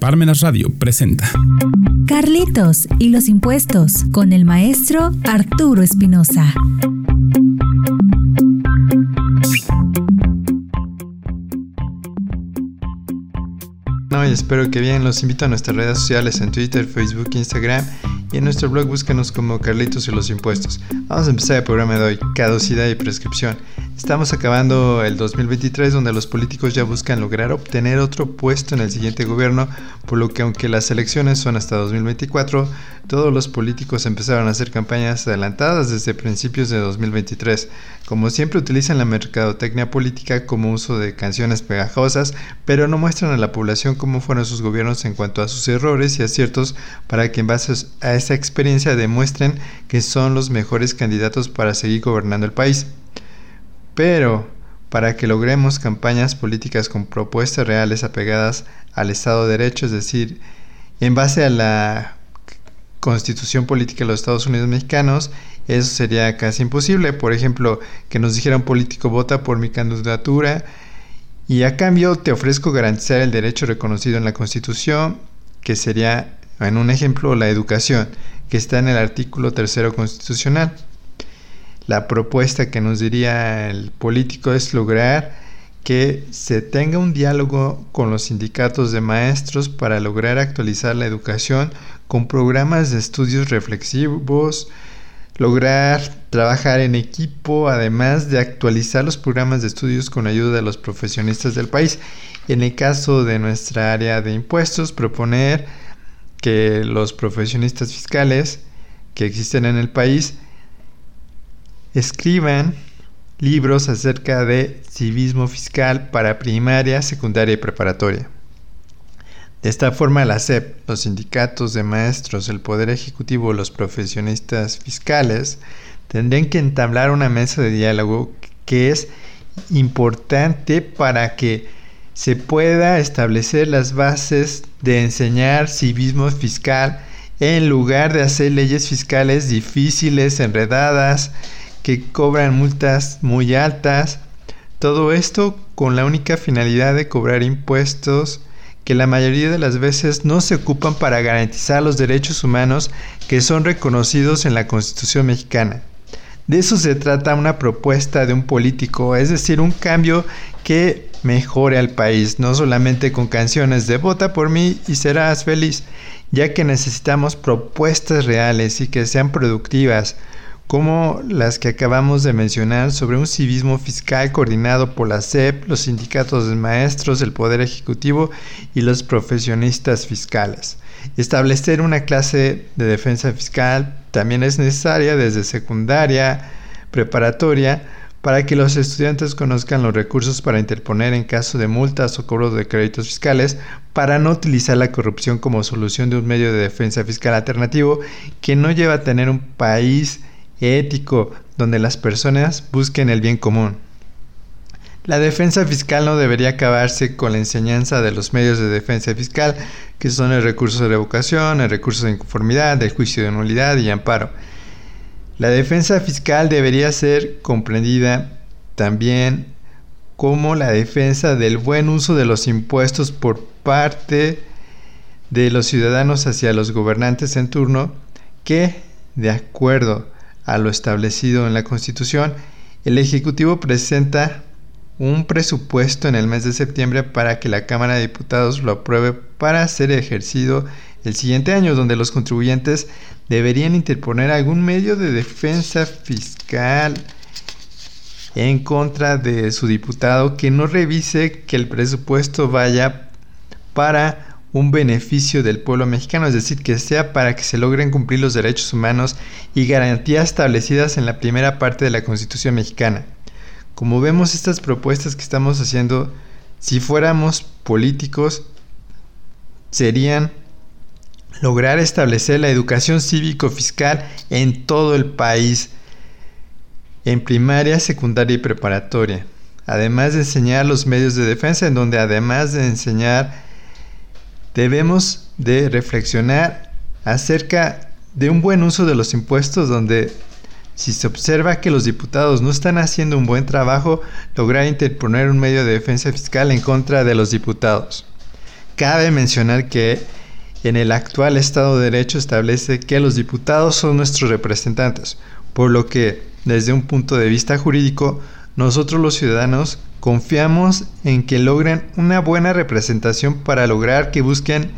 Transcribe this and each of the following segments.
Parmenas Radio presenta Carlitos y los impuestos con el maestro Arturo Espinosa. No, y espero que bien. Los invito a nuestras redes sociales en Twitter, Facebook, Instagram y en nuestro blog búscanos como Carlitos y los impuestos. Vamos a empezar el programa de hoy, caducidad y prescripción. Estamos acabando el 2023 donde los políticos ya buscan lograr obtener otro puesto en el siguiente gobierno, por lo que aunque las elecciones son hasta 2024, todos los políticos empezaron a hacer campañas adelantadas desde principios de 2023. Como siempre utilizan la mercadotecnia política como uso de canciones pegajosas, pero no muestran a la población cómo fueron sus gobiernos en cuanto a sus errores y aciertos para que en base a esa experiencia demuestren que son los mejores candidatos para seguir gobernando el país. Pero, para que logremos campañas políticas con propuestas reales apegadas al Estado de Derecho, es decir, en base a la constitución política de los Estados Unidos mexicanos, eso sería casi imposible. Por ejemplo, que nos dijera un político vota por mi candidatura y a cambio te ofrezco garantizar el derecho reconocido en la constitución, que sería, en un ejemplo, la educación, que está en el artículo tercero constitucional. La propuesta que nos diría el político es lograr que se tenga un diálogo con los sindicatos de maestros para lograr actualizar la educación con programas de estudios reflexivos, lograr trabajar en equipo, además de actualizar los programas de estudios con ayuda de los profesionistas del país. En el caso de nuestra área de impuestos, proponer que los profesionistas fiscales que existen en el país escriban libros acerca de civismo fiscal para primaria, secundaria y preparatoria. De esta forma, la SEP, los sindicatos de maestros, el Poder Ejecutivo, los profesionistas fiscales, tendrían que entablar una mesa de diálogo que es importante para que se pueda establecer las bases de enseñar civismo fiscal en lugar de hacer leyes fiscales difíciles, enredadas, que cobran multas muy altas. Todo esto con la única finalidad de cobrar impuestos que la mayoría de las veces no se ocupan para garantizar los derechos humanos que son reconocidos en la Constitución mexicana. De eso se trata una propuesta de un político, es decir, un cambio que mejore al país, no solamente con canciones de vota por mí y serás feliz, ya que necesitamos propuestas reales y que sean productivas, como las que acabamos de mencionar sobre un civismo fiscal coordinado por la SEP, los sindicatos de maestros, el Poder Ejecutivo y los profesionistas fiscales. Establecer una clase de defensa fiscal también es necesaria desde secundaria, preparatoria, para que los estudiantes conozcan los recursos para interponer en caso de multas o cobros de créditos fiscales, para no utilizar la corrupción como solución de un medio de defensa fiscal alternativo que no lleva a tener un país ético, donde las personas busquen el bien común. La defensa fiscal no debería acabarse con la enseñanza de los medios de defensa fiscal, que son el recurso de revocación, el recurso de inconformidad, el juicio de nulidad y amparo. La defensa fiscal debería ser comprendida también como la defensa del buen uso de los impuestos por parte de los ciudadanos hacia los gobernantes en turno que, de acuerdo a lo establecido en la Constitución, el Ejecutivo presenta un presupuesto en el mes de septiembre para que la Cámara de Diputados lo apruebe para ser ejercido el siguiente año, donde los contribuyentes deberían interponer algún medio de defensa fiscal en contra de su diputado que no revise que el presupuesto vaya para un beneficio del pueblo mexicano, es decir, que sea para que se logren cumplir los derechos humanos y garantías establecidas en la primera parte de la Constitución mexicana. Como vemos estas propuestas que estamos haciendo, si fuéramos políticos, serían lograr establecer la educación cívico-fiscal en todo el país, en primaria, secundaria y preparatoria, además de enseñar los medios de defensa, en donde además de enseñar debemos de reflexionar acerca de un buen uso de los impuestos donde si se observa que los diputados no están haciendo un buen trabajo, lograr interponer un medio de defensa fiscal en contra de los diputados. Cabe mencionar que en el actual Estado de Derecho establece que los diputados son nuestros representantes, por lo que, desde un punto de vista jurídico, nosotros los ciudadanos confiamos en que logren una buena representación para lograr que busquen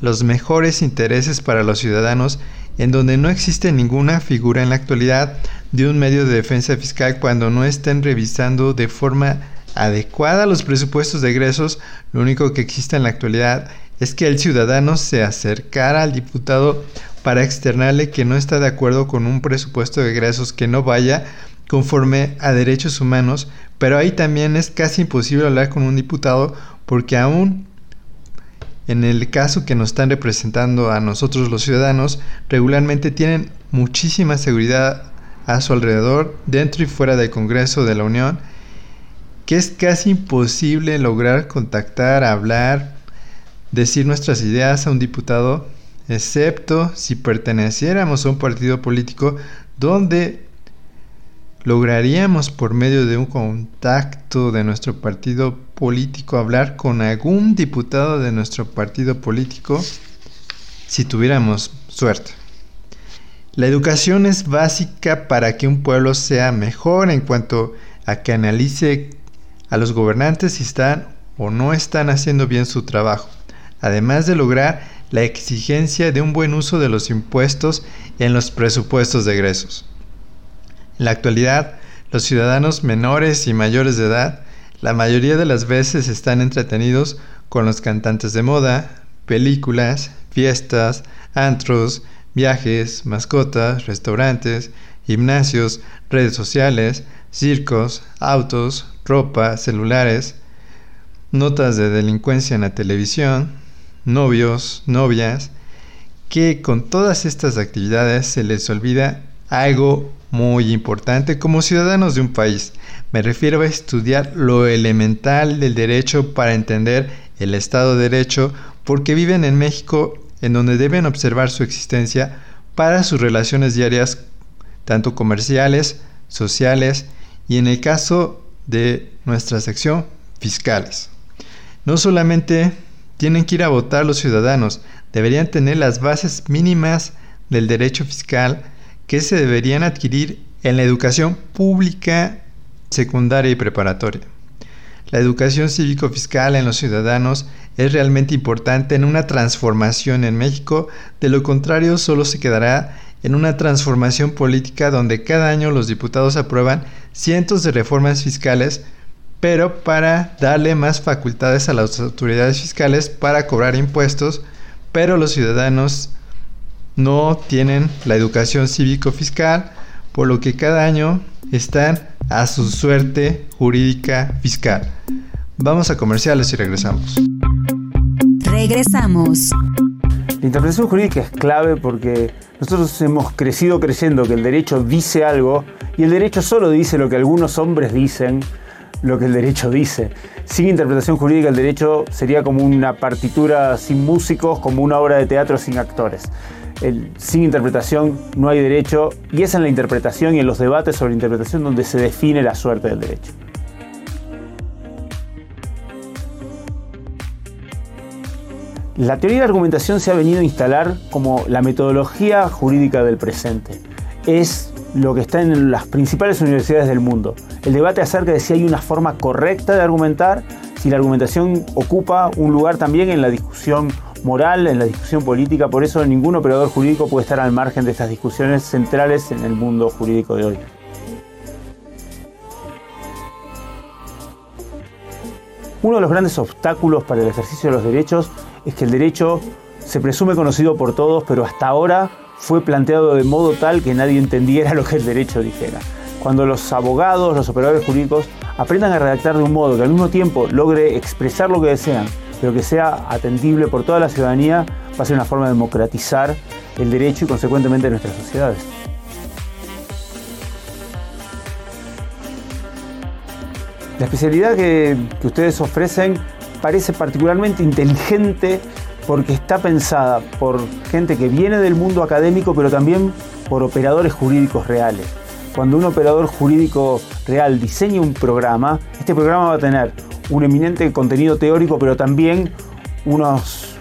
los mejores intereses para los ciudadanos en donde no existe ninguna figura en la actualidad de un medio de defensa fiscal cuando no estén revisando de forma adecuada los presupuestos de egresos, lo único que existe en la actualidad es que el ciudadano se acercara al diputado para externarle que no está de acuerdo con un presupuesto de egresos que no vaya conforme a derechos humanos, pero ahí también es casi imposible hablar con un diputado porque aún en el caso que nos están representando a nosotros los ciudadanos, regularmente tienen muchísima seguridad a su alrededor, dentro y fuera del Congreso de la Unión, que es casi imposible lograr contactar, hablar, decir nuestras ideas a un diputado, excepto si perteneciéramos a un partido político donde lograríamos por medio de un contacto de nuestro partido político hablar con algún diputado de nuestro partido político si tuviéramos suerte. La educación es básica para que un pueblo sea mejor en cuanto a que analice a los gobernantes si están o no están haciendo bien su trabajo, además de lograr la exigencia de un buen uso de los impuestos en los presupuestos de egresos. En la actualidad, los ciudadanos menores y mayores de edad la mayoría de las veces están entretenidos con los cantantes de moda, películas, fiestas, antros, viajes, mascotas, restaurantes, gimnasios, redes sociales, circos, autos, ropa, celulares, notas de delincuencia en la televisión, novios, novias, que con todas estas actividades se les olvida algo muy importante como ciudadanos de un país. Me refiero a estudiar lo elemental del derecho para entender el Estado de Derecho porque viven en México en donde deben observar su existencia para sus relaciones diarias, tanto comerciales, sociales y en el caso de nuestra sección, fiscales. No solamente tienen que ir a votar los ciudadanos, deberían tener las bases mínimas del derecho fiscal, que se deberían adquirir en la educación pública, secundaria y preparatoria. La educación cívico-fiscal en los ciudadanos es realmente importante en una transformación en México, de lo contrario solo se quedará en una transformación política donde cada año los diputados aprueban cientos de reformas fiscales, pero para darle más facultades a las autoridades fiscales para cobrar impuestos, pero los ciudadanos no tienen la educación cívico-fiscal, por lo que cada año están a su suerte jurídica fiscal. Vamos a comerciales y regresamos. Regresamos. La interpretación jurídica es clave porque nosotros hemos crecido creyendo que el derecho dice algo y el derecho solo dice lo que algunos hombres dicen, lo que el derecho dice. Sin interpretación jurídica el derecho sería como una partitura sin músicos, como una obra de teatro sin actores sin interpretación no hay derecho y es en la interpretación y en los debates sobre interpretación donde se define la suerte del derecho. La teoría de argumentación se ha venido a instalar como la metodología jurídica del presente. Es lo que está en las principales universidades del mundo. El debate acerca de si hay una forma correcta de argumentar, si la argumentación ocupa un lugar también en la discusión moral en la discusión política, por eso ningún operador jurídico puede estar al margen de estas discusiones centrales en el mundo jurídico de hoy. Uno de los grandes obstáculos para el ejercicio de los derechos es que el derecho se presume conocido por todos, pero hasta ahora fue planteado de modo tal que nadie entendiera lo que el derecho dijera. Cuando los abogados, los operadores jurídicos aprendan a redactar de un modo que al mismo tiempo logre expresar lo que desean, pero que sea atendible por toda la ciudadanía, va a ser una forma de democratizar el derecho y consecuentemente nuestras sociedades. La especialidad que, ustedes ofrecen parece particularmente inteligente porque está pensada por gente que viene del mundo académico, pero también por operadores jurídicos reales. Cuando un operador jurídico real diseña un programa, este programa va a tener un eminente contenido teórico, pero también unos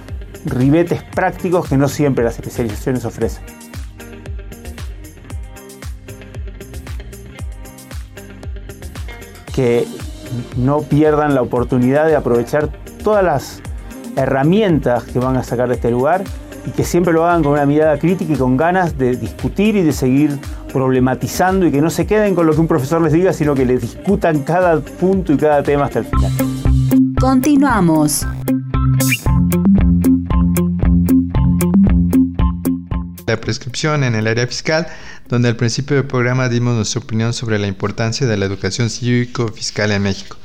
ribetes prácticos que no siempre las especializaciones ofrecen. Que no pierdan la oportunidad de aprovechar todas las herramientas que van a sacar de este lugar y que siempre lo hagan con una mirada crítica y con ganas de discutir y de seguir problematizando y que no se queden con lo que un profesor les diga, sino que les discutan cada punto y cada tema hasta el final. Continuamos. La prescripción en el área fiscal, donde al principio del programa dimos nuestra opinión sobre la importancia de la educación cívico-fiscal en México.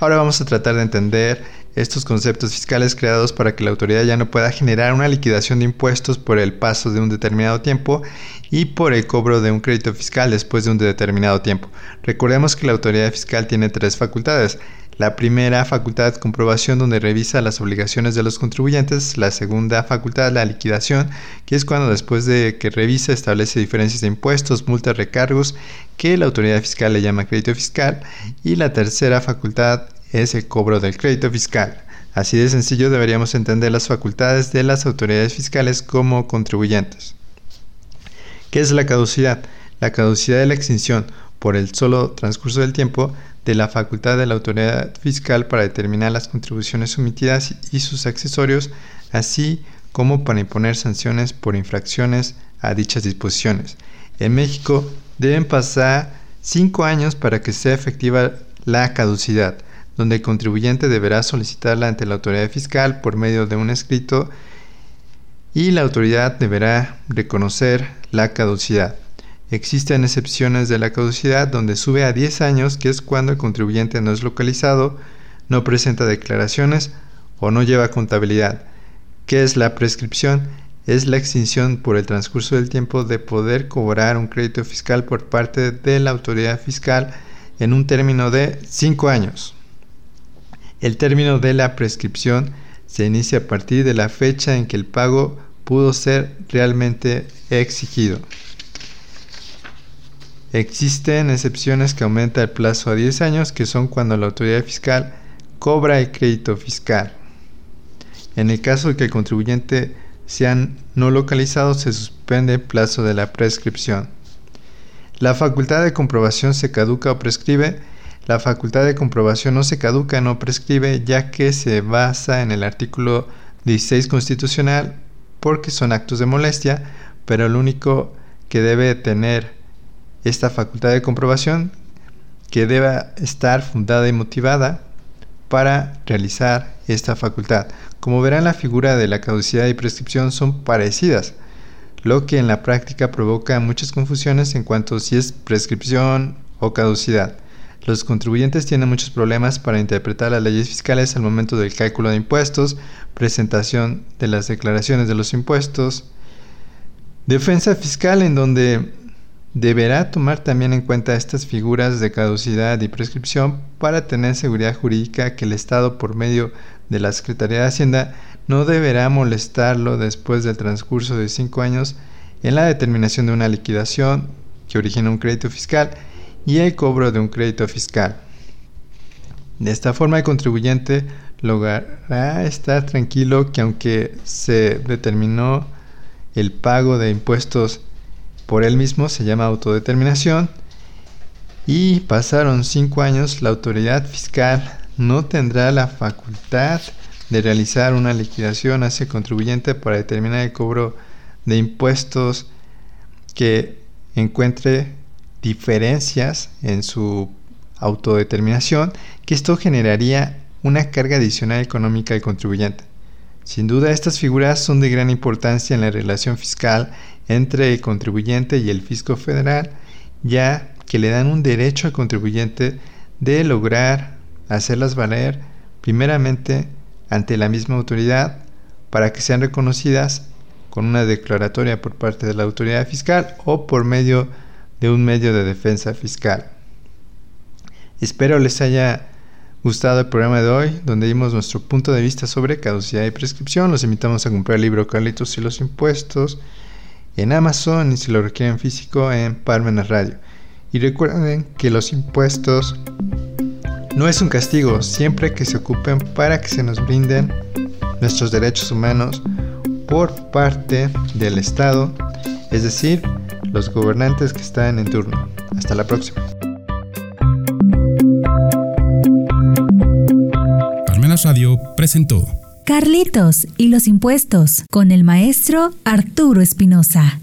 Ahora vamos a tratar de entender estos conceptos fiscales creados para que la autoridad ya no pueda generar una liquidación de impuestos por el paso de un determinado tiempo y por el cobro de un crédito fiscal después de un determinado tiempo. Recordemos que la autoridad fiscal tiene tres facultades. La primera facultad comprobación donde revisa las obligaciones de los contribuyentes, la segunda facultad la liquidación, que es cuando después de que revisa establece diferencias de impuestos, multas, recargos, que la autoridad fiscal le llama crédito fiscal, y la tercera facultad es el cobro del crédito fiscal. Así de sencillo deberíamos entender las facultades de las autoridades fiscales como contribuyentes. ¿Qué es la caducidad? La caducidad es la extinción por el solo transcurso del tiempo de la facultad de la autoridad fiscal para determinar las contribuciones omitidas y sus accesorios, así como para imponer sanciones por infracciones a dichas disposiciones. En México deben pasar cinco años para que sea efectiva la caducidad donde el contribuyente deberá solicitarla ante la autoridad fiscal por medio de un escrito y la autoridad deberá reconocer la caducidad. Existen excepciones de la caducidad donde sube a 10 años, que es cuando el contribuyente no es localizado, no presenta declaraciones o no lleva contabilidad. ¿Qué es la prescripción? Es la extinción por el transcurso del tiempo de poder cobrar un crédito fiscal por parte de la autoridad fiscal en un término de 5 años. El término de la prescripción se inicia a partir de la fecha en que el pago pudo ser realmente exigido. Existen excepciones que aumentan el plazo a 10 años, que son cuando la autoridad fiscal cobra el crédito fiscal. En el caso de que el contribuyente sea no localizado, se suspende el plazo de la prescripción. La facultad de comprobación se caduca o prescribe la facultad de comprobación no se caduca, no prescribe, ya que se basa en el artículo 16 constitucional porque son actos de molestia, pero el único que debe tener esta facultad de comprobación que deba estar fundada y motivada para realizar esta facultad. Como verán, la figura de la caducidad y prescripción son parecidas, lo que en la práctica provoca muchas confusiones en cuanto a si es prescripción o caducidad. Los contribuyentes tienen muchos problemas para interpretar las leyes fiscales al momento del cálculo de impuestos, presentación de las declaraciones de los impuestos, defensa fiscal en donde deberá tomar también en cuenta estas figuras de caducidad y prescripción para tener seguridad jurídica que el Estado por medio de la Secretaría de Hacienda no deberá molestarlo después del transcurso de cinco años en la determinación de una liquidación que origina un crédito fiscal y el cobro de un crédito fiscal. De esta forma el contribuyente logrará estar tranquilo que aunque se determinó el pago de impuestos por él mismo, se llama autodeterminación, y pasaron cinco años, la autoridad fiscal no tendrá la facultad de realizar una liquidación hacia el contribuyente para determinar el cobro de impuestos que encuentre diferencias en su autodeterminación, que esto generaría una carga adicional económica al contribuyente. Sin duda, estas figuras son de gran importancia en la relación fiscal entre el contribuyente y el fisco federal, ya que le dan un derecho al contribuyente de lograr hacerlas valer primeramente ante la misma autoridad para que sean reconocidas con una declaratoria por parte de la autoridad fiscal o por medio de de un medio de defensa fiscal. Espero les haya gustado el programa de hoy, donde dimos nuestro punto de vista sobre caducidad y prescripción. Los invitamos a comprar el libro Carlitos y los impuestos en Amazon y si lo requieren físico en Parmenas Radio. Y recuerden que los impuestos no es un castigo, siempre que se ocupen para que se nos brinden nuestros derechos humanos por parte del Estado, es decir, los gobernantes que están en turno. Hasta la próxima. Palmenas Radio presentó Carlitos y los impuestos con el maestro Arturo Espinosa.